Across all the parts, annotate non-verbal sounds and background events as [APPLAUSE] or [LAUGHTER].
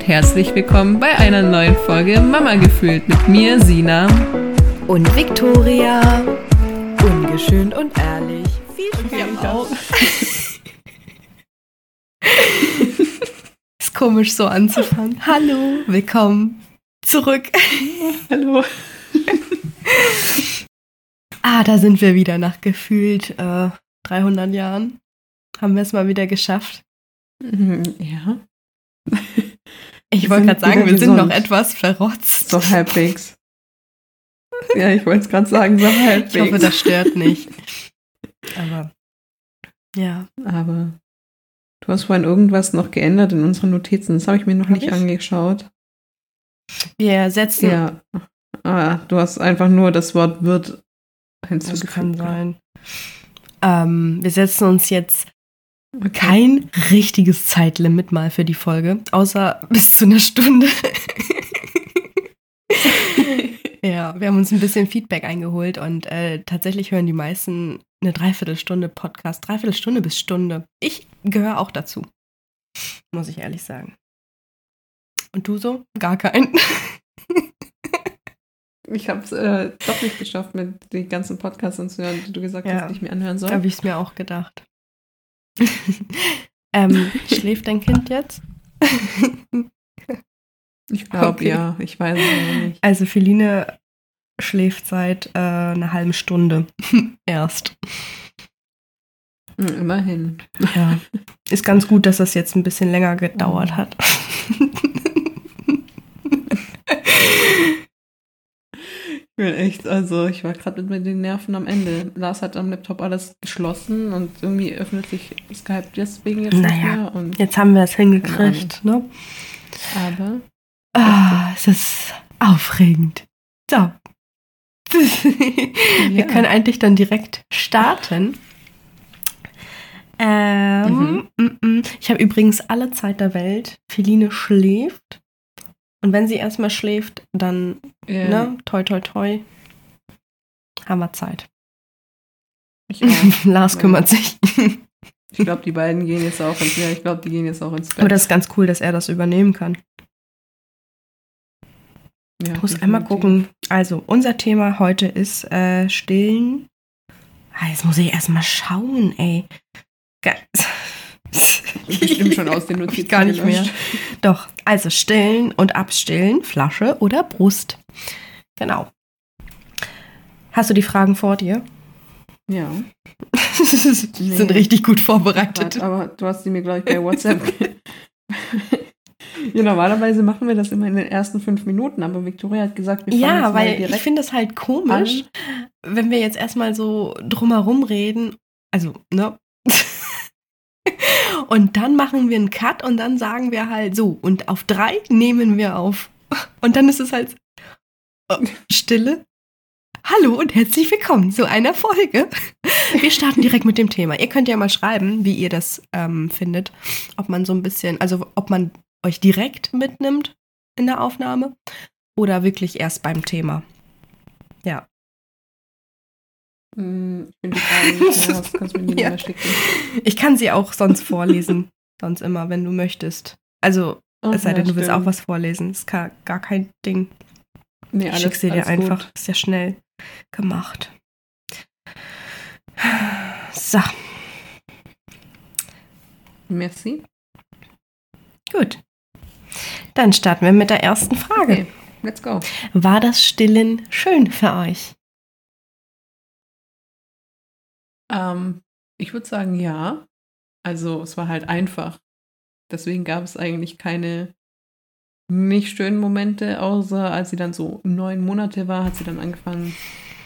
und herzlich willkommen bei einer neuen Folge Mama gefühlt mit mir, Sina. Und Victoria. Ungeschönt und ehrlich. Viel Spaß. auch. Ist komisch so anzufangen. Hallo, willkommen zurück. Hallo. Ah, da sind wir wieder nach gefühlt äh, 300 Jahren. Haben wir es mal wieder geschafft. Mhm, Ja, Ich wollte gerade sagen, wir sind noch gesund. etwas verrotzt. so halbwegs. Ja, ich wollte es gerade sagen, so halbwegs. [LAUGHS] Ich hoffe, das stört nicht. [LAUGHS] Aber ja. Aber du hast vorhin irgendwas noch geändert in unseren Notizen. Das habe ich mir noch Hab nicht ich? angeschaut. Wir setzen. Ja. Ah, du hast einfach nur das Wort wird das hinzugefügt. kann sein. Ähm, wir setzen uns jetzt. Kein richtiges Zeitlimit mal für die Folge, außer bis zu einer Stunde. [LAUGHS] ja, wir haben uns ein bisschen Feedback eingeholt und äh, tatsächlich hören die meisten eine Dreiviertelstunde Podcast, Dreiviertelstunde bis Stunde. Ich gehöre auch dazu, muss ich ehrlich sagen. Und du so? Gar keinen. [LAUGHS] Ich habe es äh, doch nicht geschafft, mit den ganzen Podcasts anzuhören, die du gesagt Ja. hast, die ich mir anhören soll. Habe ich es mir auch gedacht. [LAUGHS] ähm, schläft dein Kind jetzt? [LAUGHS] Ich glaube, Okay. ja. Ich weiß es nicht. Also Feline schläft seit äh, einer halben Stunde [LAUGHS] erst. Immerhin. Ja. Ist ganz gut, dass das jetzt ein bisschen länger gedauert hat. Bin echt, also ich war gerade mit den Nerven am Ende. Lars hat am Laptop alles geschlossen und irgendwie öffnet sich Skype deswegen jetzt nicht Naja. Und, Jetzt haben wir es hingekriegt, ne? aber Ah, es ist aufregend. So. [LAUGHS] Wir Ja. können eigentlich dann direkt starten. Ähm, mm, mm. Ich habe übrigens alle Zeit der Welt. Feline schläft. Und wenn sie erstmal schläft, dann, äh, ne, toi, toi, toi, haben wir Zeit. [LAUGHS] Lars kümmert sich. ich glaube, die beiden gehen jetzt auch ins, ja, ich glaube, die gehen jetzt auch ins Bett. Aber das ist ganz cool, dass er das übernehmen kann. ja, Ich muss einmal gucken. Also, unser Thema heute ist äh, Stillen. Ah, jetzt muss ich erstmal schauen, ey. Ge- [LAUGHS] [LAUGHS] Bestimmt schon aus den ich Notizen gar nicht mehr. Doch, also Stillen und Abstillen, Flasche oder Brust. Genau. Hast du die Fragen vor dir? Ja. [LAUGHS] die Nee. sind richtig gut vorbereitet. Warte, aber du hast die mir, glaube ich, bei WhatsApp. [LAUGHS] ja, normalerweise machen wir das immer in den ersten fünf Minuten, aber Victoria hat gesagt, wir fangen Ja, jetzt mal weil ich finde das halt komisch, wenn wir jetzt erstmal so drumherum reden. Also, ne? Und dann machen wir einen Cut und dann sagen wir halt so, und auf drei nehmen wir auf. Und dann ist es halt [LAUGHS] Stille. Hallo und herzlich willkommen zu einer Folge. Wir starten direkt mit dem Thema. Ihr könnt ja mal schreiben, wie ihr das ähm, findet. Ob man so ein bisschen, also ob man euch direkt mitnimmt in der Aufnahme oder wirklich erst beim Thema. Ja. Hm, Ich Frage [LAUGHS] Ja. kann sie auch sonst vorlesen. sonst immer, wenn du möchtest. Also, Oh, es sei denn, ja, du willst stimmt. auch was vorlesen. Ist gar, gar kein Ding. Nee, Ich alles, schick sie dir einfach. Gut. Ist ja schnell gemacht. So, Merci. gut. Dann starten wir mit der ersten Frage. Okay, let's go. War das Stillen schön für euch? Ähm, ich würde sagen, ja. Also, es war halt einfach. Deswegen gab es eigentlich keine nicht schönen Momente, außer als sie dann so neun Monate war, hat sie dann angefangen,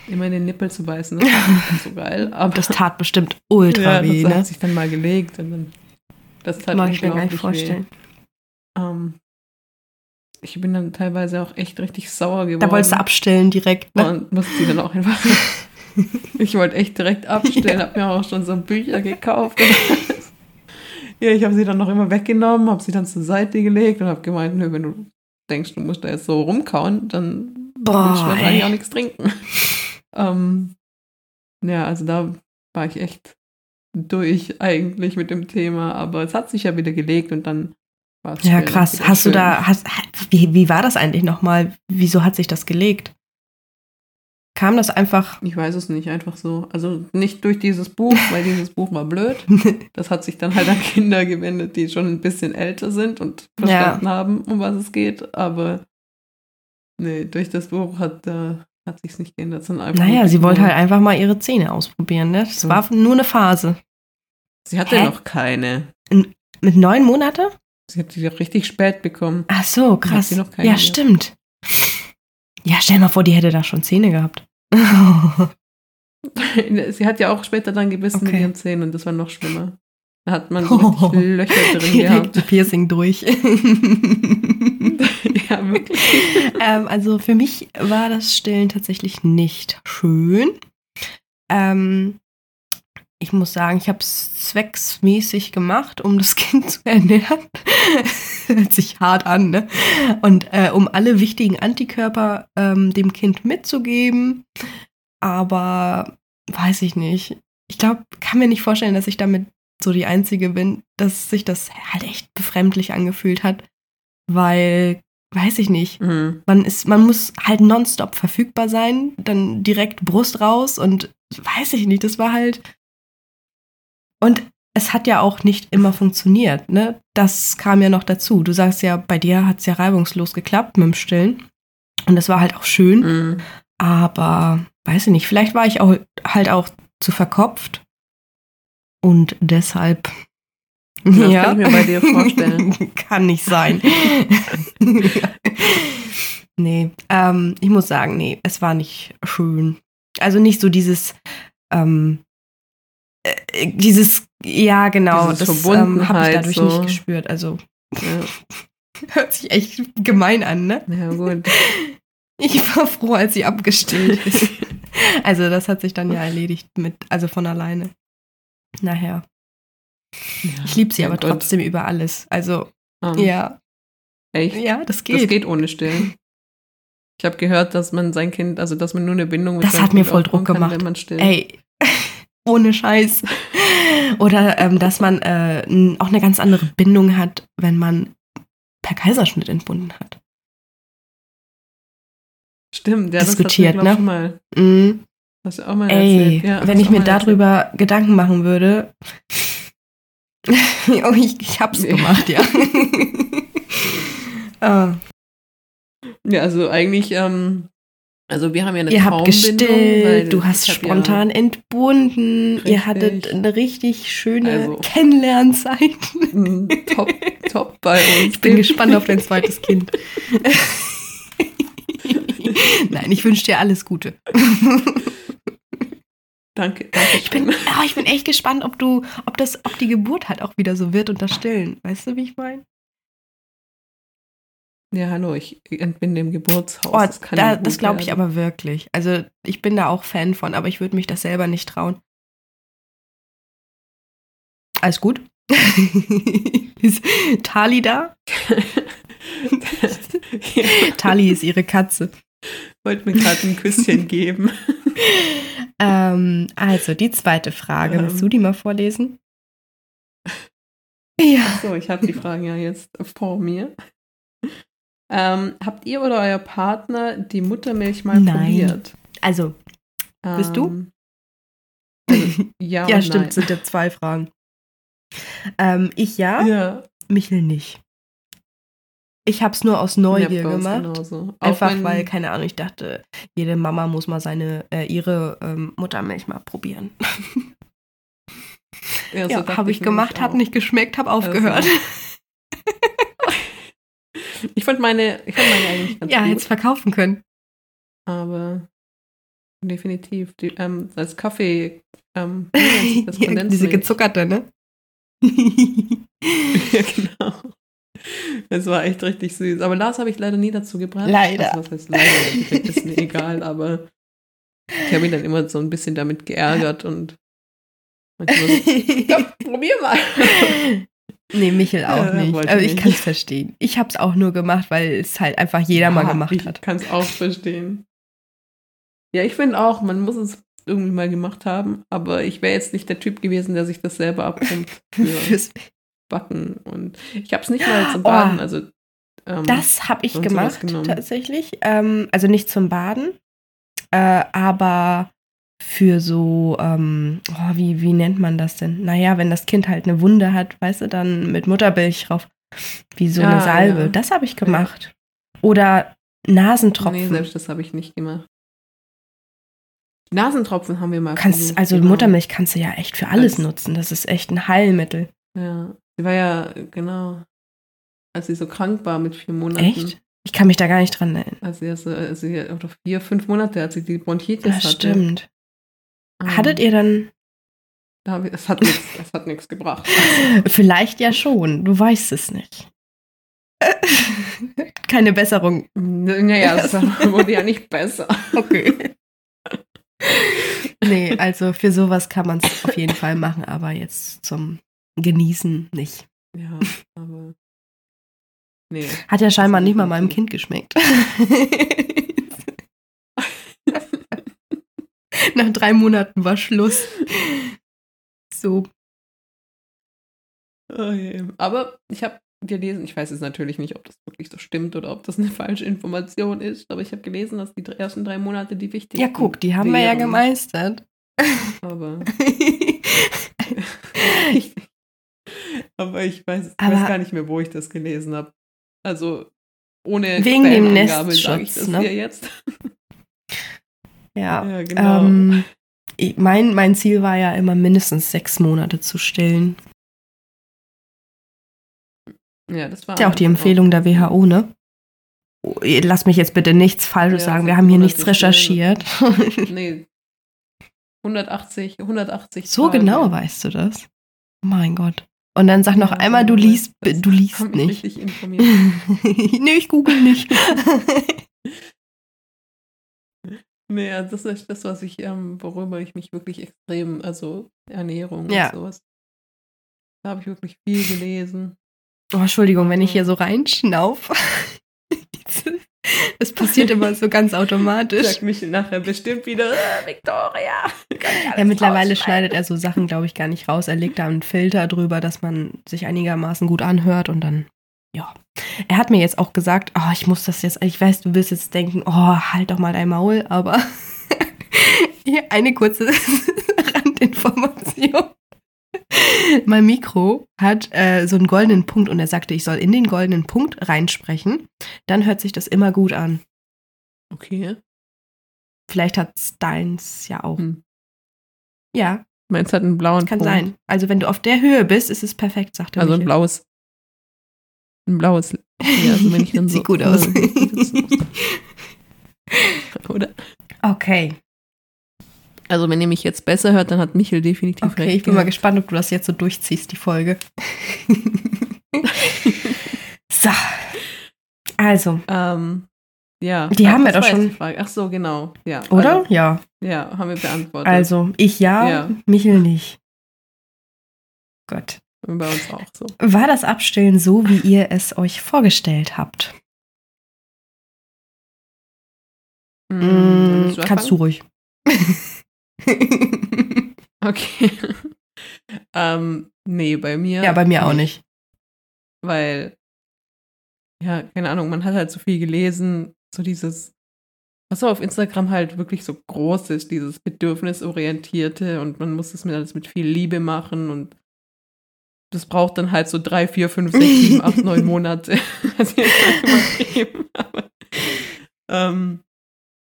immer in den Nippel zu beißen. Das war nicht so geil. [LAUGHS] Aber Das tat bestimmt ultra ja, weh, das ne? hat sich dann mal gelegt und dann das tat Mag ich mir gar nicht vorstellen. Ähm, ich bin dann teilweise auch echt richtig sauer geworden. Da wolltest du abstellen direkt, ne? Und musste sie dann auch einfach. [LAUGHS] ich wollte echt direkt abstellen, habe mir auch schon so Bücher gekauft. [LAUGHS] ja, ich habe sie dann noch immer weggenommen, habe sie dann zur Seite gelegt und habe gemeint, nö, wenn du denkst, du musst da jetzt so rumkauen, dann Boah, willst du ey. wahrscheinlich auch nichts trinken. [LAUGHS] ähm, ja, also da war ich echt durch eigentlich mit dem Thema, aber es hat sich ja wieder gelegt und dann war es Ja, krass. Hast du schön. da, hast, wie, wie war das eigentlich nochmal? Wieso hat sich das gelegt? Kam das einfach? Ich weiß es nicht, einfach so. Also nicht durch dieses Buch, [LAUGHS] weil dieses Buch war blöd. Das hat sich dann halt an Kinder gewendet, die schon ein bisschen älter sind und verstanden haben, um was es geht. Aber nee, durch das Buch hat, äh, hat sich nicht geändert, sondern einfach. naja, sie wollte halt einfach mal ihre Zähne ausprobieren, ne? Das So. war nur eine Phase. Sie hatte Hä? noch keine. Mit neun Monate? Sie hat die doch richtig spät bekommen. Ach so, krass. Ja, gehabt. stimmt. Ja, stell mal vor, die hätte da schon Zähne gehabt. [LAUGHS] sie hat ja auch später dann gebissen mit Okay. ihren Zähnen und das war noch schlimmer. Da hat man [LAUGHS] so richtig Löcher drin [LAUGHS] gehabt. Piercing durch. ja, wirklich. ähm, also für mich war das Stillen tatsächlich nicht schön. Ähm, ich muss sagen, ich habe es zwecksmäßig gemacht, um das [LAUGHS] Kind zu ernähren. [LAUGHS] Hört sich hart an, ne? Und äh, um alle wichtigen Antikörper ähm, dem Kind mitzugeben. Aber weiß ich nicht. Ich glaube, kann mir nicht vorstellen, dass ich damit so die Einzige bin, dass sich das halt echt befremdlich angefühlt hat. Weil, weiß ich nicht, Mhm. man ist, man muss halt nonstop verfügbar sein, dann direkt Brust raus und weiß ich nicht, das war halt. Und es hat ja auch nicht immer funktioniert, ne? Das kam ja noch dazu. Du sagst ja, bei dir hat es ja reibungslos geklappt mit dem Stillen. Und das war halt auch schön, Mhm. aber weiß ich nicht, vielleicht war ich auch halt auch zu verkopft. Und deshalb. das kann ich mir bei dir vorstellen. [LAUGHS] kann nicht sein. [LAUGHS] nee, ähm, ich muss sagen, nee, es war nicht schön. Also nicht so dieses, ähm, äh, dieses, ja, genau, Dieses das ähm, habe ich dadurch so. nicht gespürt. Also Ja. [LAUGHS] hört sich echt gemein an, ne? ja, gut. [LAUGHS] Ich war froh, als sie abgestillt ist. [LAUGHS] also das hat sich dann ja erledigt mit, also von alleine. Nachher. Ich liebe sie Ja, aber gut. trotzdem über alles. Also, Ah, ja. Echt? Ja, das geht. Das geht ohne Stillen. Ich habe gehört, dass man sein Kind, also dass man nur eine Bindung mit Das hat mir voll Druck kann, gemacht. wenn man stillt. Ey, ohne Scheiß. Oder ähm, dass man äh, auch eine ganz andere Bindung hat, wenn man per Kaiserschnitt entbunden hat. Stimmt, ja, diskutiert, das glaub ne? mal, Mhm. hast du auch mal Ey, erzählt. Ja, wenn ich mir darüber Gedanken machen würde. [LAUGHS] oh, ich, ich hab's Nee. gemacht, ja. Erzählt. [LAUGHS] Ja, also eigentlich, ähm, also wir haben ja eine ihr habt gestillt, du hast spontan entbunden, ihr Richtig. hattet eine richtig schöne Also- Kennenlernzeit. Ja, [LAUGHS] mm, top, top bei uns. Ich bin gespannt auf dein zweites Kind. [LAUGHS] Nein, ich wünsche dir alles Gute. Danke, danke. Ich bin, ah, ich bin echt gespannt, ob du, ob das, ob die Geburt halt auch wieder so wird und das Stillen. Weißt du, wie ich meine? Ja, hallo, ich entbinde im Geburtshaus. Oh, das da, das glaube ich aber wirklich. Also ich bin da auch Fan von, aber ich würde mich das selber nicht trauen. Alles gut? [LAUGHS] ist Tali da? ja, [LAUGHS] Tali ist ihre Katze. wollte mir gerade ein Küsschen [LAUGHS] geben. Ähm, also die zweite Frage. Willst Ähm. du die mal vorlesen? Ja. So, ich habe die Fragen ja jetzt vor mir. Ähm, habt ihr oder euer Partner die Muttermilch mal Nein. probiert? Also, Bist du? Ähm, Also, [LAUGHS] ja, ja, stimmt, nein. sind ja zwei Fragen. Ähm, ich ja, Ja, Michel nicht. Ich habe es nur aus Neugier ja, gemacht. Einfach weil, keine Ahnung, ich dachte, jede Mama muss mal seine, äh, ihre ähm, Muttermilch mal probieren. Ja, so Ja, habe ich gemacht, hat nicht geschmeckt, habe aufgehört. [LAUGHS] [LAUGHS] Ich fand meine, ich fand meine eigentlich ganz ja, gut, hätte verkaufen können. aber definitiv. Die, ähm, als Kaffee, ähm, [LAUGHS] das Ja, Diese gezuckerte, ne? [LAUGHS] ja, genau. Es war echt richtig süß. Aber Lars habe ich leider nie dazu gebracht. Leider. Also, was heißt leider? Ist mir egal, aber ich habe ihn dann immer so ein bisschen damit geärgert und manchmal so, komm, probier mal. Nee, Michel auch Ja, nicht. Aber ich kann es verstehen. Ich habe es auch nur gemacht, weil es halt einfach jeder mal Ja, gemacht ich hat. kann es auch verstehen. Ja, ich finde auch, man muss es irgendwie mal gemacht haben, aber ich wäre jetzt nicht der Typ gewesen, der sich das selber abpumpt. [LAUGHS] Für, Fürs, backen und ich habe es nicht mal zum Baden, Oh. also ähm, Das habe ich gemacht, tatsächlich. Ähm, also nicht zum Baden, äh, aber für so, ähm, oh, wie, wie nennt man das denn? Naja, wenn das Kind halt eine Wunde hat, weißt du, dann mit Muttermilch drauf, wie so eine Ah, Salbe. ja. Das habe ich gemacht. Oder Nasentropfen. Nee, selbst das habe ich nicht gemacht. Nasentropfen haben wir mal kannst, also genau. Muttermilch kannst du ja echt für alles Als- nutzen. Das ist echt ein Heilmittel. Ja, sie war ja, genau, als sie so krank war mit vier Monaten. Echt? Ich kann mich da gar nicht dran erinnern. Also, als sie oder vier, fünf Monate, als sie die Bronchitis Das hatte. stimmt. Ähm, Hattet ihr dann ich, es hat nichts, es hat nichts gebracht. [LAUGHS] Vielleicht ja schon, du weißt es nicht. [LAUGHS] Keine Besserung. Naja, es [LAUGHS] wurde ja nicht besser. Okay. Nee, also für sowas kann man es auf jeden Fall machen, aber jetzt zum Genießen nicht. Ja, aber. Nee. Hat ja scheinbar nicht mal meinem. Kind geschmeckt. [LAUGHS] Nach drei Monaten war Schluss. So. Oh je. Aber ich habe gelesen, ich weiß jetzt natürlich nicht, ob das wirklich so stimmt oder ob das eine [LAUGHS] falsche Information ist, aber ich habe gelesen, dass die ersten drei Monate die wichtigsten Ja, guck, die haben wir ja gemeistert. Aber, [LAUGHS] aber ich weiß, ich Aber- weiß gar nicht mehr, wo ich das gelesen habe. Also ohne Wegen dem sage ich Nestschutz, das ne? hier jetzt. Ja. Ja, genau. Ähm, ich- mein, mein Ziel war ja immer mindestens sechs Monate zu stillen. ja, das war Ist ja auch die Empfehlung der WHO, ne? Oh, Lass mich jetzt bitte nichts Falsches Ja, sagen. Wir haben hier nichts recherchiert. [LAUGHS] Nee. 180, 180 so Tage. genau weißt du das. Mein Gott. Und dann sag noch Ja, einmal, du liest, du liest nicht. richtig informiert. [LAUGHS] nee, ich google nicht. [LAUGHS] Nee, also das ist das, was ich, ähm, worüber ich mich wirklich extrem, also Ernährung Ja. und sowas. Da habe ich wirklich viel gelesen. oh, Entschuldigung, wenn ich hier so reinschnauf. [LAUGHS] Das passiert immer so ganz automatisch. Sagt mich nachher bestimmt wieder, äh, Victoria. Ja, mittlerweile rausschneiden?" schneidet er so Sachen, glaube ich, gar nicht raus. Er legt da einen Filter drüber, dass man sich einigermaßen gut anhört und dann, ja. Er hat mir jetzt auch gesagt, oh, ich muss das jetzt, ich weiß, du willst jetzt denken, oh, halt doch mal dein Maul, aber [LAUGHS] hier eine kurze [LAUGHS] Randinformation. Mein Mikro hat äh, so einen goldenen Punkt und er sagte, ich soll in den goldenen Punkt reinsprechen. Dann hört sich das immer gut an. Okay. Vielleicht hat deins ja auch. Hm. Ja, Meins hat einen blauen Kann Punkt. sein. Also wenn du auf der Höhe bist, ist es perfekt, sagt er. Also ein blaues. Ein blaues. Ja, also wenn ich dann so, Sieht gut aus. [LAUGHS] Oder? Okay. Also wenn ihr mich jetzt besser hört, dann hat Michel definitiv Okay, recht. ich bin mal gehabt. gespannt, ob du das jetzt so durchziehst, die Folge. [LAUGHS] so. Also, Ähm, ja. Die haben wir doch schon. Frage. Ach so, genau. Ja. oder? Also, ja. ja, haben wir beantwortet. Also, ich ja, Ja. Michel nicht. Gott. Bei uns auch so. War das Abstillen so, wie ihr es euch vorgestellt habt? Mm, willst kannst du ruhig. [LAUGHS] Okay. ähm, nee, bei mir. ja, bei mir auch nicht. Weil, ja, keine Ahnung, man hat halt so viel gelesen, so dieses, was so auf Instagram halt wirklich so groß ist, dieses Bedürfnisorientierte und man muss das mit alles mit viel Liebe machen und das braucht dann halt so drei, vier, fünf, sechs, sieben, acht, neun [LAUGHS] Monate. Also jetzt mal übertrieben, aber, ähm,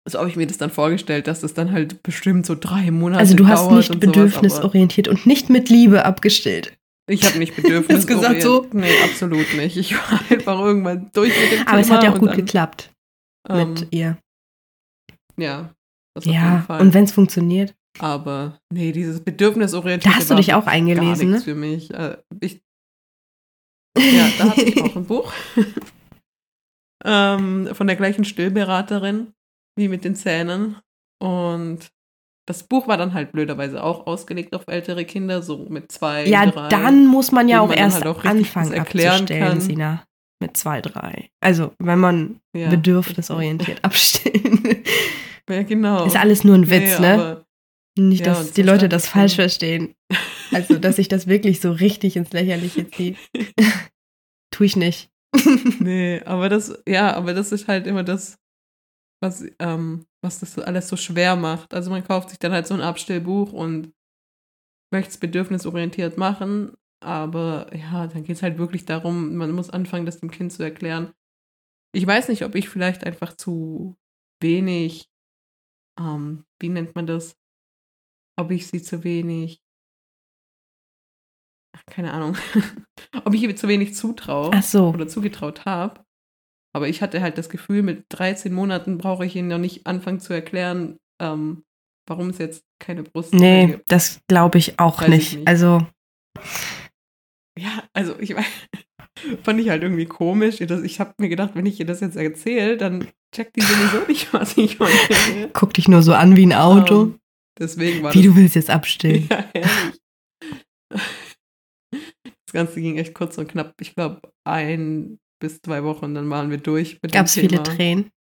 so habe ich mir das dann vorgestellt, dass das dann halt bestimmt so drei Monate Also du hast nicht und sowas, bedürfnisorientiert und nicht mit Liebe abgestillt. ich habe nicht [LAUGHS] Bedürfnis. Gesagt so? Nee, absolut nicht. Ich war einfach irgendwann durch mit dem Aber es hat ja auch gut dann, geklappt ähm, mit ihr. Ja, Ja, und wenn es funktioniert. Aber nee, dieses Bedürfnisorientierte Da hast du dich auch gar eingelesen, nichts ne? für mich. Äh, ich, [LAUGHS] ja, da hatte ich auch ein Buch. [LAUGHS] ähm, von der gleichen Stillberaterin wie mit den Zähnen. Und das Buch war dann halt blöderweise auch ausgelegt auf ältere Kinder, so mit zwei, Ja, drei. dann muss man ja auch man erst halt auch anfangen erklären kann. Sina. Mit zwei, drei. Also, wenn man Ja, bedürfnisorientiert [LAUGHS] abstillen. Ja, genau. Ist alles nur ein Witz, Nee, ne? Nicht, Ja, dass die Leute das falsch verstehen. Also, dass ich das wirklich so richtig ins Lächerliche ziehe. [LAUGHS] Tue ich nicht. [LAUGHS] Nee, aber das, ja, aber das ist halt immer das, was, ähm, was das alles so schwer macht. Also man kauft sich dann halt so ein Abstellbuch und möchte es bedürfnisorientiert machen, aber ja, dann geht es halt wirklich darum, man muss anfangen, das dem Kind zu erklären. Ich weiß nicht, ob ich vielleicht einfach zu wenig, ähm, wie nennt man das? Ob ich sie zu wenig, ach, keine Ahnung, [LAUGHS] ob ich ihr zu wenig zutraue Ach so. oder zugetraut habe. Aber ich hatte halt das Gefühl, mit 13 Monaten brauche ich ihnen noch nicht anfangen zu erklären, ähm, warum es jetzt keine Brust Nee, gibt. das glaube ich auch Weiß ich nicht. nicht. Also, Ja, also ich weiß, [LAUGHS] fand ich halt irgendwie komisch. Ich habe mir gedacht, wenn ich ihr das jetzt erzähle, dann checkt die sowieso nicht, was ich meine. [LAUGHS] guck dich nur so an wie ein Auto. Ähm, deswegen war wie das du willst jetzt abstellen. [LAUGHS] Ja. Das Ganze ging echt kurz und knapp. Ich glaube, ein bis zwei Wochen, dann waren wir durch Gab es viele. Tränen?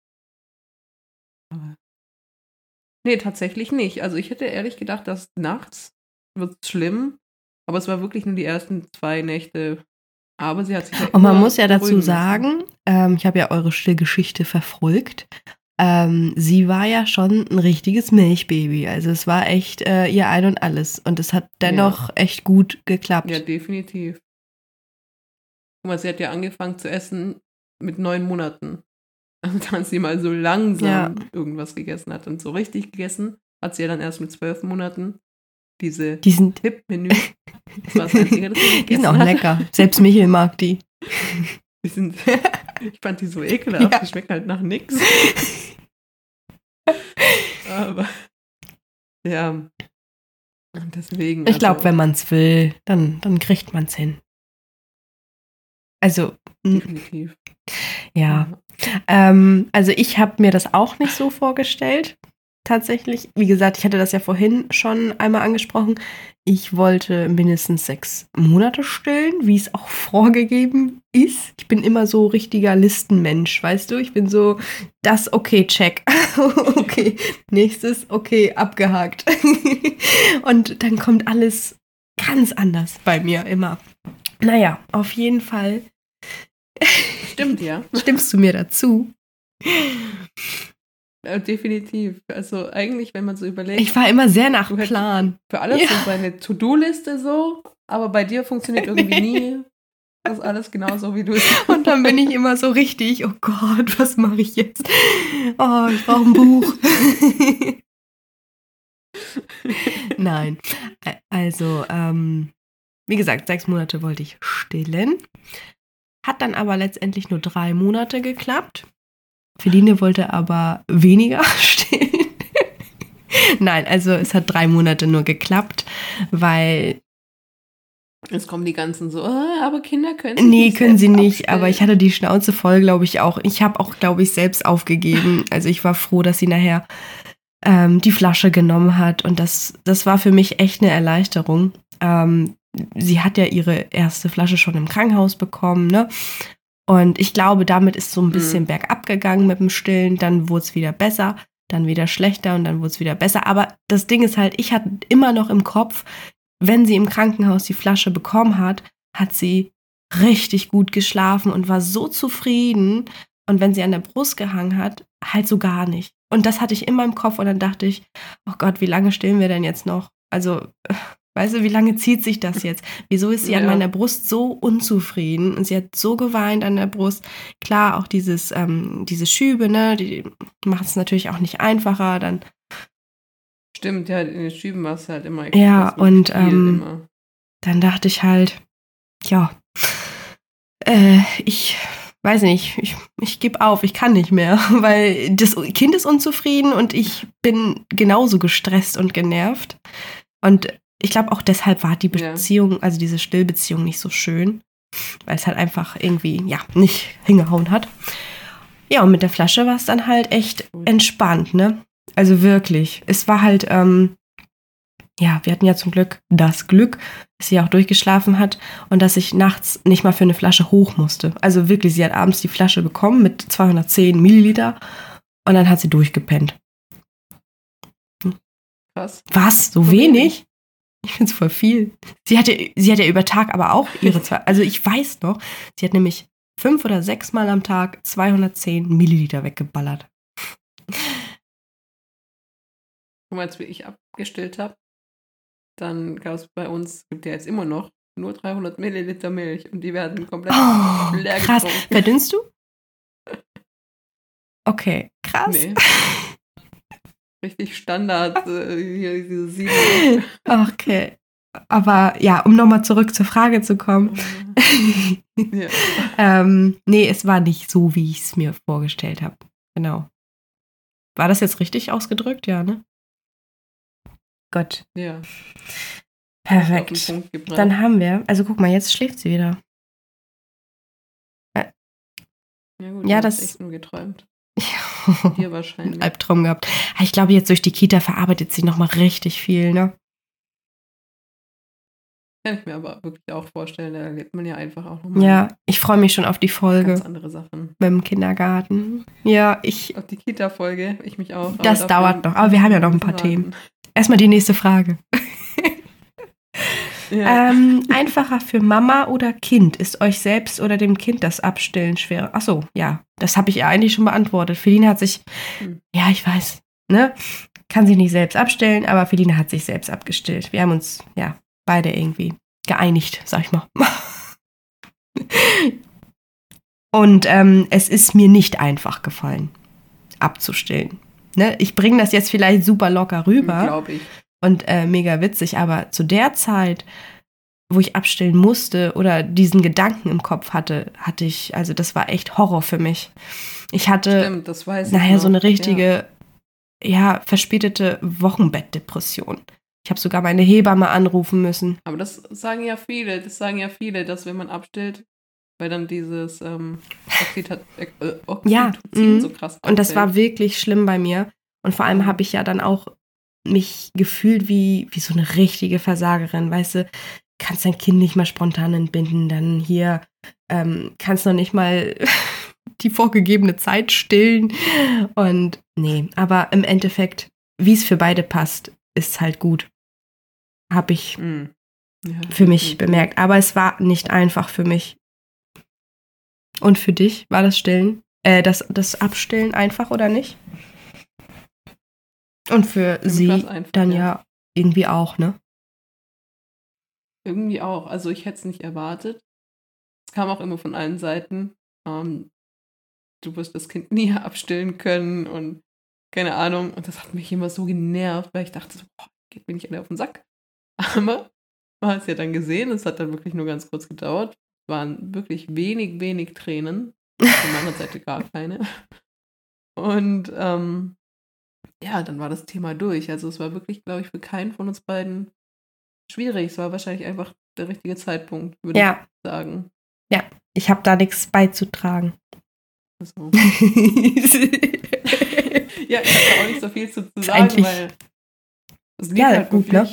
Nee, tatsächlich nicht. Also ich hätte ehrlich gedacht, dass nachts wird es schlimm, aber es war wirklich nur die ersten zwei Nächte. Aber sie hat sich ja Und man muss ja dazu sagen, ähm, ich habe ja eure Stillgeschichte verfolgt. Ähm, sie war ja schon ein richtiges Milchbaby. Also es war echt äh, ihr Ein und Alles. Und es hat dennoch echt gut geklappt. Ja, definitiv. Guck mal, sie hat ja angefangen zu essen mit neun Monaten. [LAUGHS] Dann sie mal so langsam Ja. irgendwas gegessen hat. Und so richtig gegessen hat sie ja dann erst mit zwölf Monaten diese Die sind, Tipp-Menü. Das war das Einzige, das sie [LAUGHS] die sind auch lecker. Selbst Michel mag die. [LAUGHS] Die sind, [LAUGHS] ich fand die so ekelhaft, Ja. die schmecken halt nach nix. [LAUGHS] Aber ja. Und deswegen. Ich glaube, also, wenn man es will, dann, dann kriegt man es hin. Also, Definitiv. ja. Ähm, also ich habe mir das auch nicht so vorgestellt. Tatsächlich. Wie gesagt, ich hatte das ja vorhin schon einmal angesprochen. Ich wollte mindestens sechs Monate stillen, wie es auch [LAUGHS] vorgegeben ist. Ich bin immer so richtiger Listenmensch, weißt du? Ich bin so, das okay, check. [LAUGHS] okay, nächstes, okay, abgehakt. [LAUGHS] Und dann kommt alles ganz anders bei mir immer. Naja, auf jeden Fall Stimmt, ja. stimmst du mir dazu. Ja, Definitiv. Also eigentlich, wenn man so überlegt, Ich war immer sehr nach Plan. für alles Ja. so seine To-Do-Liste so, aber bei dir funktioniert [LAUGHS] irgendwie nie das alles genauso, wie du es. [LAUGHS] Und dann bin ich immer so richtig, oh Gott, was mache ich jetzt? Oh, ich brauche ein Buch. [LAUGHS] Nein. Also, ähm, wie gesagt, sechs Monate wollte ich stillen. Hat dann aber letztendlich nur drei Monate geklappt. Feline wollte aber weniger [LAUGHS] stillen. Nein, also es hat drei Monate nur geklappt, weil Jetzt kommen die ganzen so, ah, aber Kinder können sich Nee, nicht können sie nicht, abstellen. aber ich hatte die Schnauze voll, glaube ich, auch. Ich habe auch, glaube ich, selbst aufgegeben. Also ich war froh, dass sie nachher ähm, die Flasche genommen hat und das, das war für mich echt eine Erleichterung. Ähm, sie hat ja ihre erste Flasche schon im Krankenhaus bekommen, ne? Und ich glaube, damit ist so ein bisschen Mhm. bergab gegangen mit dem Stillen. Dann wurde es wieder besser, dann wieder schlechter und dann wurde es wieder besser. Aber das Ding ist halt, ich hatte immer noch im Kopf, wenn sie im Krankenhaus die Flasche bekommen hat, hat sie richtig gut geschlafen und war so zufrieden. Und wenn sie an der Brust gehangen hat, halt so gar nicht. Und das hatte ich immer im Kopf und dann dachte ich, oh Gott, wie lange stillen wir denn jetzt noch? Also, weißt du, wie lange zieht sich das jetzt? Wieso ist sie an Ja. meiner Brust so unzufrieden? Und sie hat so geweint an der Brust. Klar, auch dieses, ähm, diese Schübe, ne, die macht es natürlich auch nicht einfacher. Dann Stimmt, ja, in den Schüben war es halt immer. Ja, und, ähm, immer. dann dachte ich halt, ja, äh, ich weiß nicht, ich, ich gebe auf, ich kann nicht mehr, [LAUGHS] weil das Kind ist unzufrieden und ich bin genauso gestresst und genervt. Und ich glaube auch deshalb war die Ja. Beziehung, also diese Stillbeziehung nicht so schön, weil es halt einfach irgendwie, ja, nicht hingehauen hat. Ja, und mit der Flasche war es dann halt echt entspannt, ne? Also wirklich. Es war halt, ähm, ja, wir hatten ja zum Glück das Glück, dass sie auch durchgeschlafen hat und dass ich nachts nicht mal für eine Flasche hoch musste. Also wirklich, sie hat abends die Flasche bekommen mit 210 Milliliter und dann hat sie durchgepennt. Krass. Was? So, So wenig? wenig? Ich finde es voll viel. Sie hatte, sie hat ja über Tag aber auch ihre zwei. Also ich weiß noch, sie hat nämlich fünf oder sechs Mal am Tag 210 Milliliter weggeballert. Guck mal, als ich abgestillt habe, dann gab es bei uns, gibt ja jetzt immer noch, nur 300 Milliliter Milch und die werden komplett Oh, leer krass. getrunken. Verdünnst du? [LAUGHS] Okay, krass. Nee. [LAUGHS] Richtig Standard, äh, diese sieben. [LAUGHS] Okay. Aber ja, um nochmal zurück zur Frage zu kommen. [LAUGHS] ja. ähm, nee, es war nicht so, wie ich es mir vorgestellt habe. Genau. War das jetzt richtig ausgedrückt? Ja, ne? Gott. ja. Perfekt. Dann haben wir, also guck mal, jetzt schläft sie wieder. ja, gut, ja, das- echt nur geträumt. Hier wahrscheinlich. Albtraum gehabt. Ah, Ich glaube, jetzt durch die Kita verarbeitet sie nochmal richtig viel, ne? Kann ich mir aber wirklich auch vorstellen, da erlebt man ja einfach auch nochmal Ja, ich freue mich schon auf die Folge ganz andere Sachen. mit dem Kindergarten. Ja, ich. Auf die Kita-Folge, ich mich auch. Das dauert noch, aber wir haben ja noch ein paar warten. Erstmal die nächste Frage. Ja. Ähm, einfacher für Mama oder Kind? Ist euch selbst oder dem Kind das Abstillen schwerer? Ach so, ja. Das habe ich ja eigentlich schon beantwortet. Feline hat sich, Hm. ja, ich weiß, ne? Kann sich nicht selbst abstellen, aber Feline hat sich selbst abgestillt. Wir haben uns, ja, beide irgendwie geeinigt, sag ich mal. [LAUGHS] Und ähm, es ist mir nicht einfach gefallen, abzustillen. Ne? Ich bringe das jetzt vielleicht super locker rüber Glaube ich. Und äh, mega witzig, aber zu der Zeit, wo ich abstillen musste oder diesen Gedanken im Kopf hatte, hatte ich, also das war echt Horror für mich. Ich hatte Stimmt, das weiß ich. nachher noch. so eine richtige, ja, verspätete Wochenbettdepression. Ich habe sogar meine Hebamme anrufen müssen. Aber das sagen ja viele, das sagen ja viele, dass wenn man abstillt, weil dann dieses ähm, Oxyta- äh, Ja, Oxytocin mhm. so krass Und das war abfällt. wirklich schlimm bei mir. Und vor allem habe ich ja dann auch mich gefühlt wie, wie so eine richtige Versagerin, weißt du, kannst dein Kind nicht mal spontan entbinden, dann hier ähm, kannst noch nicht mal [LAUGHS] die vorgegebene Zeit stillen. Und nee, aber im Endeffekt, wie es für beide passt, ist halt gut. Habe ich Mhm. Ja, für mich definitiv. bemerkt. Aber es war nicht einfach für mich. Und für dich war das Stillen, äh, das, das Abstillen einfach oder nicht? Und für, Für sie dann ja. irgendwie auch, ne? Irgendwie auch. Also ich hätte es nicht erwartet. Es kam auch immer von allen Seiten. Ähm, du wirst das Kind [LAUGHS] nie abstillen können und keine Ahnung. Und das hat mich immer so genervt, weil ich dachte, so, boah, geht mir nicht alle auf den Sack. [LAUGHS] Aber man hat es ja dann gesehen. Es hat dann wirklich nur ganz kurz gedauert. Es waren wirklich wenig, wenig Tränen. Von meiner Seite gar keine. [LAUGHS] Und ähm, ja, dann war das Thema durch. Also es war wirklich, glaube ich, für keinen von uns beiden schwierig. Es war wahrscheinlich einfach der richtige Zeitpunkt, würde Ja, ich sagen. ich habe da nichts beizutragen. Also, ja, ich habe [LAUGHS] auch nicht so viel zu, zu sagen, eigentlich- weil es lief Ja, halt gut, ne?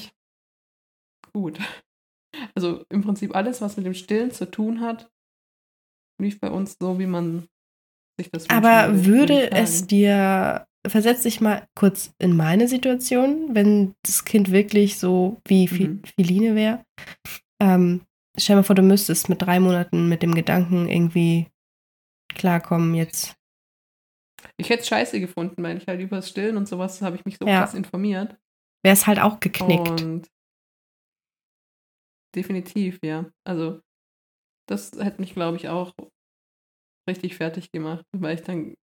gut. Also im Prinzip alles, was mit dem Stillen zu tun hat, lief bei uns so, wie man sich das Aber würde es dir, versetz dich mal kurz in meine Situation, wenn das Kind wirklich so wie Mhm. Filine wäre. Ähm, stell mal vor, du müsstest mit drei Monaten mit dem Gedanken irgendwie klarkommen jetzt. Ich hätte es scheiße gefunden, weil ich halt über das Stillen und sowas habe ich mich so Ja. krass informiert. Wäre es halt auch geknickt. Und definitiv, ja. Also, das hätte mich, glaube ich, auch richtig fertig gemacht, weil ich dann,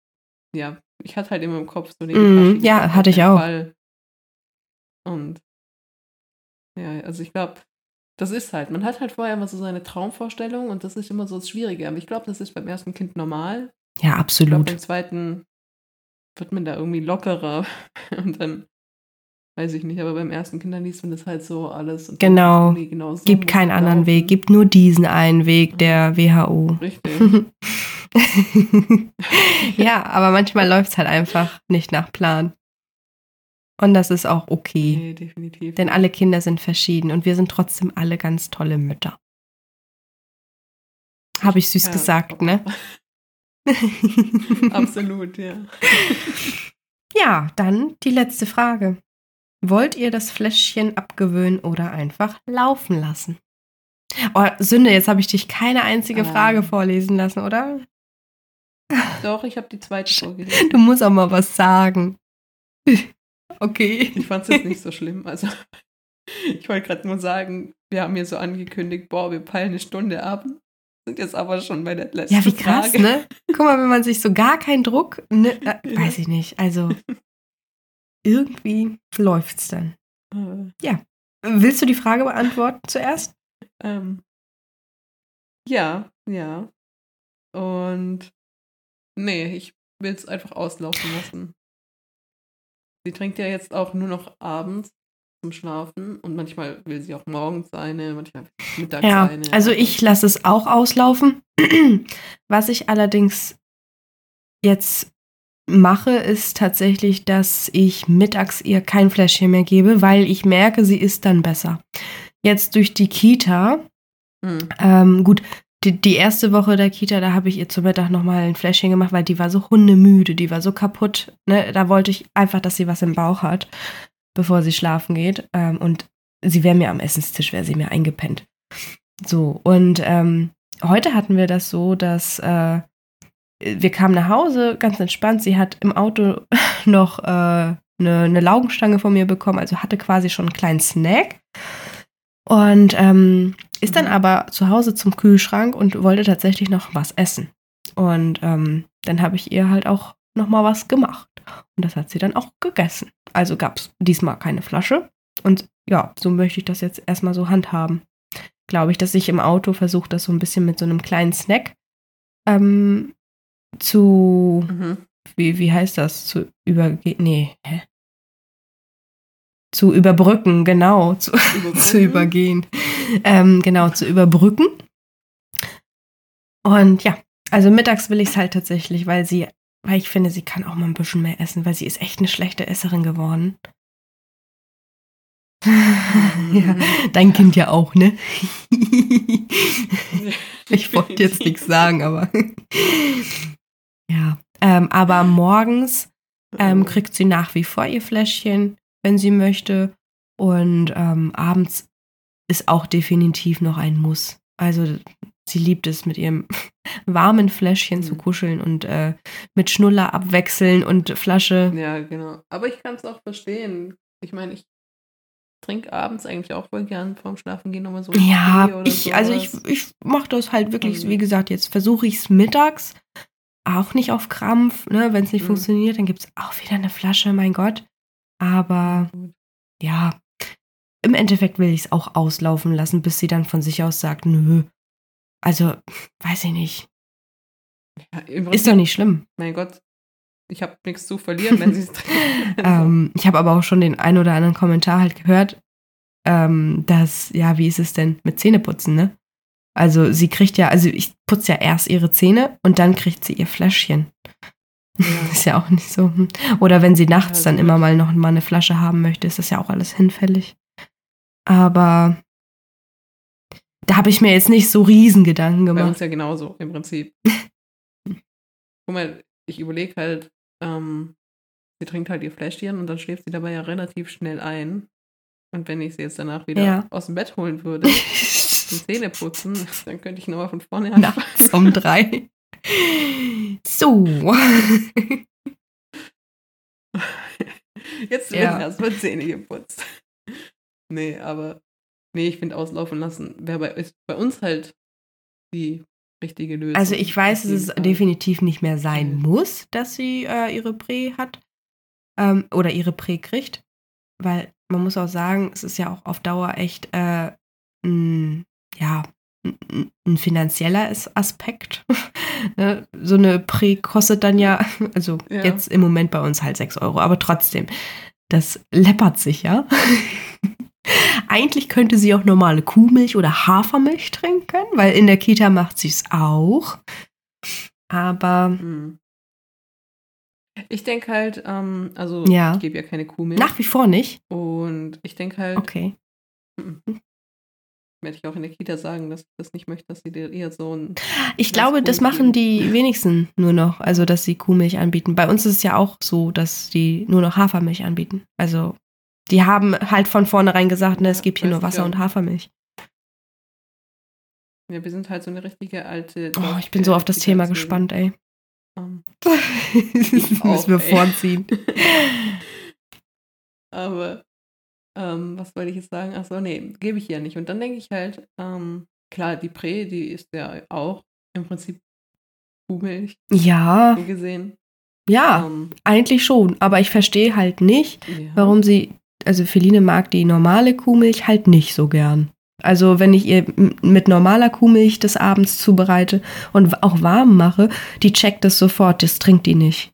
ja, ich hatte halt immer im Kopf so Mhm, Gedanken, ja, hatte ich auch. Fall. Und ja, also ich glaube, das ist halt, man hat halt vorher immer so seine Traumvorstellung und das ist immer so das Schwierige. Aber ich glaube, das ist beim ersten Kind normal. Ja, absolut. beim zweiten wird man da irgendwie lockerer [LAUGHS] und dann weiß ich nicht, aber beim ersten Kind dann liest man das halt so alles. Und Genau. genau so Gibt keinen anderen laufen. Weg, gibt nur diesen einen Weg der WHO. Richtig. [LAUGHS] [LAUGHS] ja, aber manchmal läuft es halt einfach nicht nach Plan. Und das ist auch okay. Nee, definitiv. Denn alle Kinder sind verschieden und wir sind trotzdem alle ganz tolle Mütter. Habe ich süß Ja, gesagt, ne? [LAUGHS] Absolut, ja. [LAUGHS] ja, dann die letzte Frage. Wollt ihr das Fläschchen abgewöhnen oder einfach laufen lassen? Oh, Sünde, jetzt habe ich dich keine einzige Frage Ähm. vorlesen lassen, oder? [LAUGHS] Doch, ich habe die zweite vorgelesen. Du musst auch mal was sagen. [LAUGHS] Okay. Ich fand es jetzt nicht so [LAUGHS] schlimm. Also, ich wollte gerade nur sagen, wir haben hier so angekündigt, boah, wir peilen eine Stunde ab. Sind jetzt aber schon bei der letzten Ja, wie krass, Frage. ne? Guck mal, wenn man sich so gar keinen Druck, ne, äh, weiß ich nicht. Also irgendwie läuft's dann. Äh, Willst du die Frage beantworten zuerst? ähm, ja, ja. Und nee, ich will es einfach auslaufen lassen. Sie trinkt ja jetzt auch nur noch abends zum Schlafen und manchmal will sie auch morgens eine, manchmal mittags Ja, eine. also ich lasse es auch auslaufen. [CLEARS THROAT] Was ich allerdings jetzt mache, ist tatsächlich, dass ich mittags ihr kein Fläschchen mehr gebe, weil ich merke, sie ist dann besser. Jetzt durch die Kita, Hm. ähm, gut, die, die erste Woche der Kita, da habe ich ihr zum Mittag nochmal ein Fläschchen gemacht, weil die war so hundemüde, die war so kaputt. Ne? Da wollte ich einfach, dass sie was im Bauch hat, bevor sie schlafen geht. Ähm, und sie wäre mir am Essenstisch, wäre sie mir eingepennt. So, und ähm, heute hatten wir das so, dass äh, wir kamen nach Hause, ganz entspannt. Sie hat im Auto [LAUGHS] noch äh, eine, eine Laugenstange von mir bekommen, also hatte quasi schon einen kleinen Snack. Und ähm, ist dann aber zu Hause zum Kühlschrank und wollte tatsächlich noch was essen. Und ähm, dann habe ich ihr halt auch noch mal was gemacht. Und das hat sie dann auch gegessen. Also gab es diesmal keine Flasche. Und ja, so möchte ich das jetzt erstmal so handhaben. Glaube ich, dass ich im Auto versuche, das so ein bisschen mit so einem kleinen Snack ähm, zu, Mhm. wie, wie heißt das? Zu übergehen. Nee, hä? Zu überbrücken, genau. Zu, [LAUGHS] zu übergehen. Ähm, genau, zu überbrücken. Und ja, also mittags will ich es halt tatsächlich, weil sie, weil ich finde, sie kann auch mal ein bisschen mehr essen, weil sie ist echt eine schlechte Esserin geworden. [LAUGHS] ja, dein Kind ja auch, ne? [LAUGHS] ich wollte jetzt nichts sagen, aber [LAUGHS] ja. Ähm, aber morgens ähm, kriegt sie nach wie vor ihr Fläschchen, wenn sie möchte. Und ähm, abends ist auch definitiv noch ein Muss. Also sie liebt es, mit ihrem [LAUGHS] warmen Fläschchen zu Mhm. kuscheln und äh, mit Schnuller abwechseln und Flasche. Ja, genau. Aber ich kann es auch verstehen. Ich meine, ich trinke abends eigentlich auch voll gern vorm Schlafengehen nochmal so. Ja, oder ich, also ich, sowas. ich mache das halt wirklich, Mhm. wie gesagt, jetzt versuche ich es mittags, auch nicht auf Krampf, ne? Wenn es nicht Mhm. funktioniert, dann gibt es auch wieder eine Flasche, mein Gott. Aber ja, im Endeffekt will ich es auch auslaufen lassen, bis sie dann von sich aus sagt, nö. Also, weiß ich nicht. Ja, Ist doch nicht schlimm. mein Gott, ich habe nichts zu verlieren, wenn sie es trinken. Ähm, ich habe aber auch schon den ein oder anderen Kommentar halt gehört, ähm, dass, ja, wie ist es denn mit Zähneputzen, ne? Also sie kriegt ja, also ich putze ja erst ihre Zähne und dann kriegt sie ihr Fläschchen. Ja. [LAUGHS] ist ja auch nicht so. hm. Oder wenn sie nachts Ja, dann immer mal noch mal eine Flasche haben möchte, ist das ja auch alles hinfällig. Aber da habe ich mir jetzt nicht so riesen Gedanken Bei uns gemacht. ja genauso, im Prinzip. [LAUGHS] Guck mal, ich überlege halt, ähm, sie trinkt halt ihr Fläschchen und dann schläft sie dabei ja relativ schnell ein. Und wenn ich sie jetzt danach wieder Ja. aus dem Bett holen würde, [LAUGHS] zum Zähneputzen, dann könnte ich nochmal von vorne anfangen. Nachts um drei. So. [LAUGHS] Jetzt werden Ja. erstmal Zähne geputzt. Nee, aber nee, ich finde auslaufen lassen wäre bei, ist bei uns halt die richtige Lösung. Also ich weiß, dass es Fall. definitiv nicht mehr sein muss, dass sie äh, ihre Prä hat ähm, oder ihre Prä kriegt, weil man muss auch sagen, es ist ja auch auf Dauer echt äh, ein, ja, ein, finanzieller As- Aspekt. [LAUGHS] Ne, so eine Prä kostet dann ja, [LAUGHS] also Ja. jetzt im Moment bei uns halt 6 Euro, aber trotzdem, das läppert sich ja. [LAUGHS] Eigentlich könnte sie auch normale Kuhmilch oder Hafermilch trinken, weil in der Kita macht sie es auch. Aber Hm. Ich denke halt, ähm, also Ja. ich gebe ja keine Kuhmilch. nach wie vor nicht. Und ich denke halt, Okay. werde ich auch in der Kita sagen, dass ich das nicht möchte, dass sie dir eher so ein. Ich glaube, das machen geben. die wenigsten nur noch, also dass sie Kuhmilch anbieten. Bei uns ist es ja auch so, dass die nur noch Hafermilch anbieten. Also Die haben halt von vornherein gesagt, ne, es gibt hier nur Wasser und Hafermilch. Ja, wir sind halt so eine richtige alte. Oh, ich bin so auf das Thema gespannt, ey. ähm, [LAUGHS] das müssen wir vorziehen. [LAUGHS] Aber ähm, was wollte ich jetzt sagen? Achso, nee, gebe ich ja nicht. Und dann denke ich halt, ähm, klar, die Prä, die ist ja auch im Prinzip Kuhmilch Ja, gesehen. ja, Ähm, eigentlich schon. Aber ich verstehe halt nicht, ja. warum sie, also Feline mag die normale Kuhmilch halt nicht so gern. Also wenn ich ihr mit normaler Kuhmilch des Abends zubereite und auch warm mache, die checkt das sofort, das trinkt die nicht.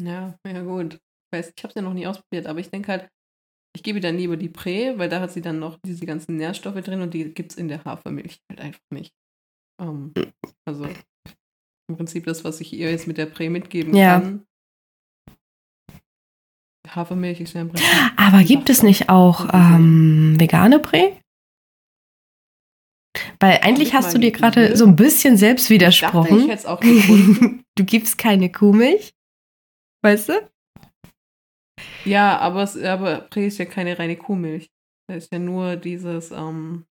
Ja, ja gut. Ich weiß, ich habe es ja noch nie ausprobiert, aber ich denke halt, ich gebe dann lieber die Prä, weil da hat sie dann noch diese ganzen Nährstoffe drin und die gibt es in der Hafermilch halt einfach nicht. Ähm, also im Prinzip das, was ich ihr jetzt mit der Prä mitgeben Ja. kann. Hafermilch ist ja im Prinzip. Aber gibt es nicht auch ähm, vegane Prä? Weil eigentlich ich hast du dir gerade so ein bisschen selbst Ich dachte, ich widersprochen. auch gefunden. [LAUGHS] du gibst keine Kuhmilch. Weißt du? ja, aber, es, aber Prä ist ja keine reine Kuhmilch. Da ist ja nur dieses, ähm,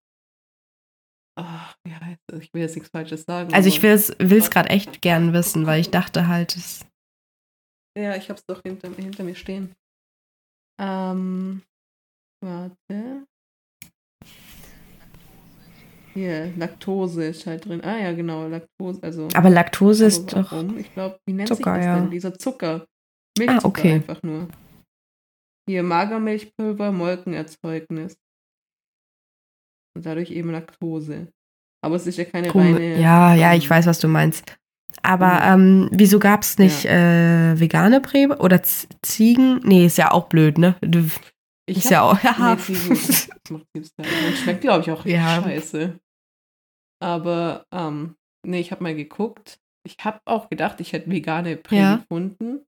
ach, wie heißt das? Ich will jetzt nichts Falsches sagen. Also ich will es gerade echt gern wissen, weil ich dachte halt, es Ja, ich hab's doch hinter, hinter mir stehen. Ähm, warte. Hier, Laktose ist halt drin. Ah ja, genau, Laktose. Also, Aber Laktose aber ist doch. Ich glaube, wie nennt Zucker, sich das ja. denn? Dieser Zucker. Milchzucker Ah, okay. einfach nur. Hier, Magermilchpulver, Molkenerzeugnis. Und dadurch eben Laktose. Aber es ist ja keine Kuh- reine. ja, ja, ich weiß, was du meinst. Aber Kuhmilch. ähm, wieso gab es nicht äh, vegane Prä oder Z Ziegen? Nee, ist ja auch blöd, ne? Ich ist ja auch. [LAUGHS] Ja. Nee, Ziegen schmeckt, glaube ich, auch richtig Ja. scheiße. Aber, ähm, nee, ich habe mal geguckt. Ich habe auch gedacht, ich hätte vegane Prä Ja. gefunden.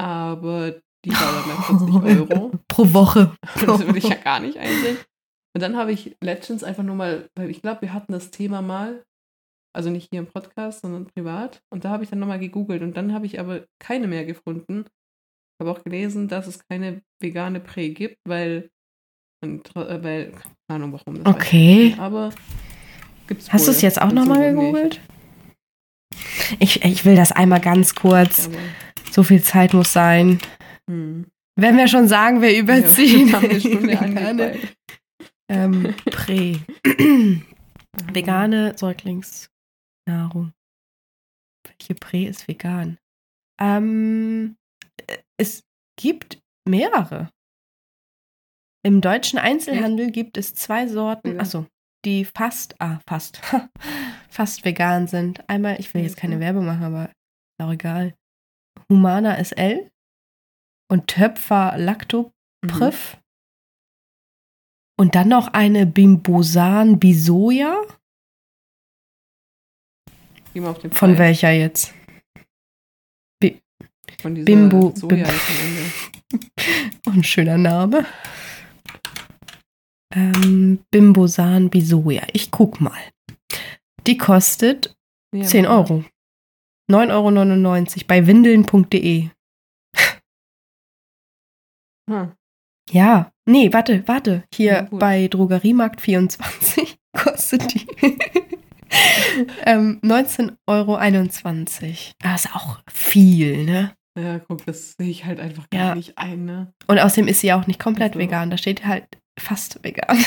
Aber die war dann bei [LAUGHS] 40 Euro. Pro Woche. [LAUGHS] Das will ich ja gar nicht einsehen. Und dann habe ich letztens einfach nur mal, weil ich glaube, wir hatten das Thema mal, also nicht hier im Podcast, sondern privat. Und da habe ich dann nochmal gegoogelt und dann habe ich aber keine mehr gefunden. Ich habe auch gelesen, dass es keine vegane Prä gibt, weil, äh, weil keine Ahnung warum. das Okay. nicht, Aber gibt's Hast du es jetzt auch nochmal nicht. gegoogelt? Ich, ich will das einmal ganz kurz. Aber, So viel Zeit muss sein. hm. Wenn wir schon sagen, wir überziehen. Ja, Vegane, [LAUGHS] ähm, Prä. [CLEARS THROAT] Vegane Säuglingsnahrung. Welche Prä ist vegan? Ähm, äh, es gibt mehrere. Im deutschen Einzelhandel gibt es zwei Sorten, achso, die fast, ah, fast, [LAUGHS] fast vegan sind. Einmal, ich will jetzt keine. Werbung machen, aber ist auch egal. Humana SL und Töpfer Lacto Mhm. Und dann noch eine Bimbosan Bisoja. Geh mal auf den Von welcher jetzt? Von dieser Bimbo- Soja Bim- [LAUGHS] ein schöner Name. Ähm, Bimbosan Bisoja. Ich guck mal. Die kostet Ja, 10 mach mal. Euro. 9,99 Euro bei windeln.de. Hm. Ja, nee, warte, warte. Hier Ja, bei Drogeriemarkt 24 [LAUGHS] kostet die [LAUGHS] ähm, 19,21 Euro. Das ist auch viel, ne? Ja, guck, das sehe ich halt einfach gar Ja. nicht ein, ne? Und außerdem ist sie ja auch nicht komplett Also. vegan. Da steht halt fast vegan.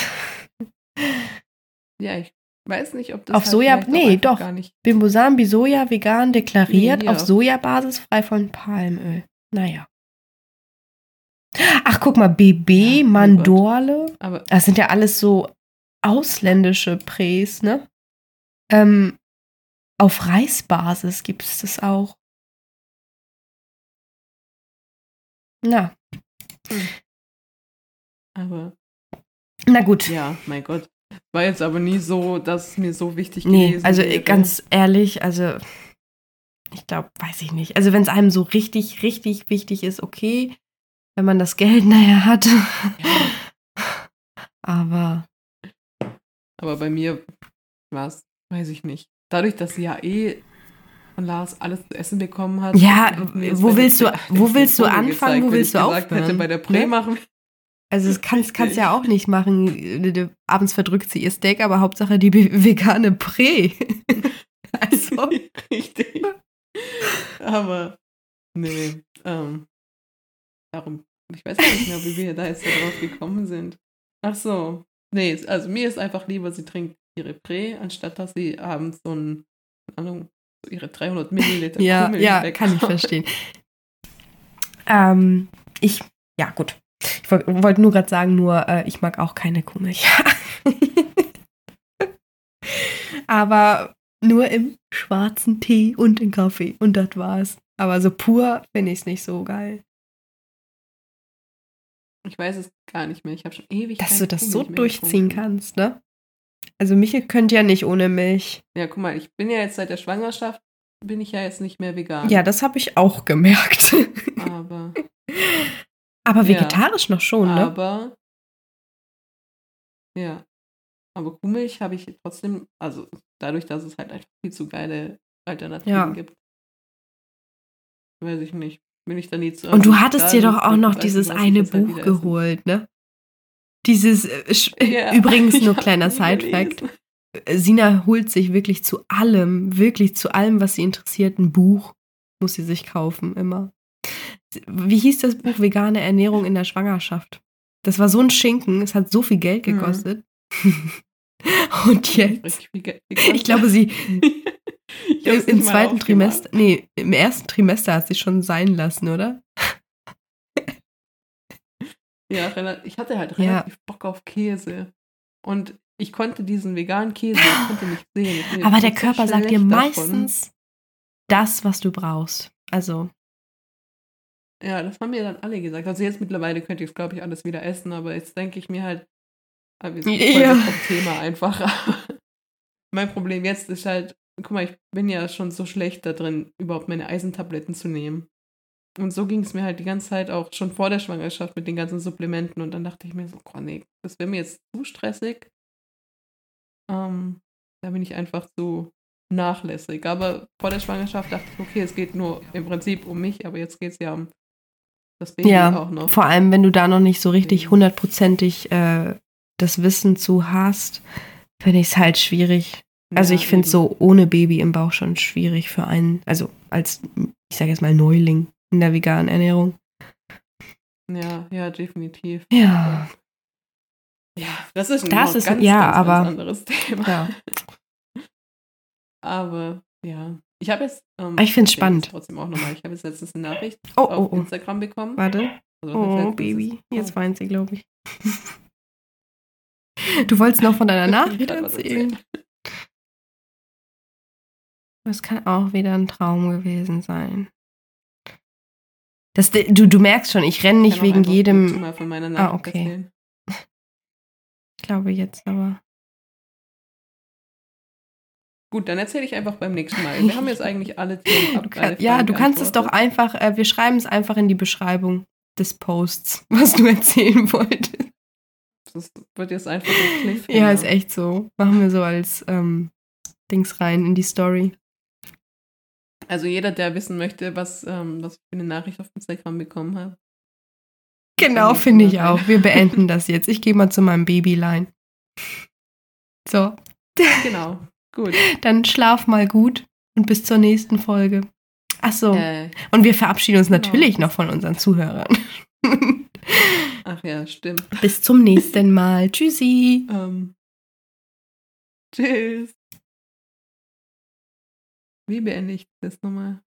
Ja, ich weiß nicht, ob das Auf halt Soja- nee, doch. gar nicht. Bimbosan Bisoja vegan deklariert, Nee, auf Sojabasis frei von Palmöl. Naja. Ach, guck mal, BB, Ja, mein Mandorle. Aber Das sind ja alles so ausländische Prés, ne? Ähm, auf Reisbasis gibt es das auch. Na, aber na gut. ja, mein Gott. War jetzt aber nie so, dass es mir so wichtig nee, gewesen also wäre. äh, ganz ehrlich, also ich glaube, weiß ich nicht. Also wenn es einem so richtig, richtig wichtig ist, okay. Wenn man das Geld [LAUGHS] nachher hat. Aber Aber bei mir war es, weiß ich nicht. Dadurch, dass sie ja eh von Lars alles zu essen bekommen hat. Ja, wo willst du- wo [LAUGHS] willst du anfangen, wo willst du gesagt hätte, aufhören, bei der Prä ne? machen Also das kannst, kannst ja auch nicht machen. Abends verdrückt sie ihr Steak, aber Hauptsache die vegane Prä. [LAUGHS] also, Richtig. Aber, nee, ähm, darum, ich weiß gar nicht mehr, wie wir da jetzt darauf gekommen sind. Ach so, nee, also mir ist einfach lieber, sie trinkt ihre Prä, anstatt dass sie abends so ein, keine Ahnung, so ihre 300 Milliliter ja, Kuhmilch ja, weghaut. kann ich verstehen. Ähm, ich, ja gut. Ich wollte wollt nur gerade sagen, nur äh, ich mag auch keine Kuhmilch. [LAUGHS] aber nur im schwarzen Tee und im Kaffee und das war's. Aber so pur finde ich es nicht so geil. Ich weiß es gar nicht mehr, ich habe schon ewig Dass du das so durchziehen getrunken. kannst, ne? Also Michel könnt ja nicht ohne Milch. Ja, guck mal, ich bin ja jetzt seit der Schwangerschaft, bin ich ja jetzt nicht mehr vegan. Ja, das habe ich auch gemerkt. Aber, [LAUGHS] Aber Ja. vegetarisch noch schon, ne? aber, ja, aber Kuhmilch habe ich trotzdem, also dadurch, dass es halt einfach viel zu geile Alternativen Ja. gibt. Weiß ich nicht. Bin ich da nie zu. Und du hattest dir doch auch noch dieses eine halt Buch geholt, ne? Dieses, äh, sch- [LAUGHS] Ja, [LAUGHS] übrigens nur [LAUGHS] kleiner Side-Fact. gelesen. Sina holt sich wirklich zu allem, wirklich zu allem, was sie interessiert, ein Buch. Muss sie sich kaufen, immer. Wie hieß das Buch Vegane Ernährung in der Schwangerschaft? Das war so ein Schinken, es hat so viel Geld Mhm. gekostet. Und jetzt, ich glaube, sie im, im zweiten. Trimester, nee, im ersten Trimester hat sie schon sein lassen, oder? Ja, ich hatte halt Ja. relativ Bock auf Käse. Und ich konnte diesen veganen Käse, ich konnte nicht sehen. Aber der Körper sagt dir schlecht davon. meistens das, was du brauchst. Also, Ja, das haben mir dann alle gesagt. Also jetzt mittlerweile könnte ich es, glaube ich, alles wieder essen, aber jetzt denke ich mir halt, ah, wir sind voll Ja. vom Thema einfach. [LAUGHS] mein Problem jetzt ist halt, guck mal, ich bin ja schon so schlecht da drin, überhaupt meine Eisentabletten zu nehmen. Und so ging es mir halt die ganze Zeit auch schon vor der Schwangerschaft mit den ganzen Supplementen. Und dann dachte ich mir so, oh nee, das wäre mir jetzt zu stressig. Ähm, da bin ich einfach zu nachlässig. Aber vor der Schwangerschaft dachte ich, okay, es geht nur im Prinzip um mich, aber jetzt geht es ja um das Baby ja, auch noch. vor allem, wenn du da noch nicht so richtig hundertprozentig äh, das Wissen zu hast, finde ich es halt schwierig. Also Ja, ich finde eben. so ohne Baby im Bauch schon schwierig für einen, also als, ich sage jetzt mal Neuling in der veganen Ernährung. Ja, ja, definitiv. Ja. Ja, das ist ein Das ist- ganz, ja, ganz, aber- ganz anderes Thema. Ja. [LAUGHS] Aber ja, ich habe jetzt. Ähm, Ich find's erzähl spannend. Trotzdem auch nochmal. Ich habe jetzt letztens eine Nachricht Oh, auf oh, oh. Instagram bekommen. Warte. Also, Oh? Baby. Oh, Jetzt weint sie, glaube ich. [LAUGHS] Du wolltest noch von deiner [LAUGHS] ich Nachricht erzählen. Das kann auch wieder ein Traum gewesen sein. Das, du, du merkst schon, ich renne Ich nicht kann auch wegen jedem. Mal von meiner Ah, Nachricht okay. erzählen. Ich glaube jetzt aber. Gut, dann erzähle ich einfach beim nächsten Mal. Wir haben jetzt [LAUGHS] eigentlich alle Themen ab. Du alle kann, ja, du kannst es doch einfach, äh, wir schreiben es einfach in die Beschreibung des Posts, [LAUGHS] was du erzählen wolltest. Das wird jetzt einfach ein Cliffhanger. Ja, ist echt so. Machen wir so als ähm, Dings rein in die Story. Also jeder, der wissen möchte, was, ähm, was ich für eine Nachricht auf Instagram bekommen habe. Genau, finde ich auch. Wir beenden das jetzt. Ich gehe mal zu meinem Babyline. So, Genau. [LAUGHS] Gut. dann schlaf mal gut und bis zur nächsten Folge. Ach so. Äh, Und wir verabschieden uns genau. natürlich noch von unseren Zuhörern. [LAUGHS] ach ja, stimmt. bis zum nächsten Mal. Tschüssi. Ähm, tschüss. Wie beende ich das nochmal?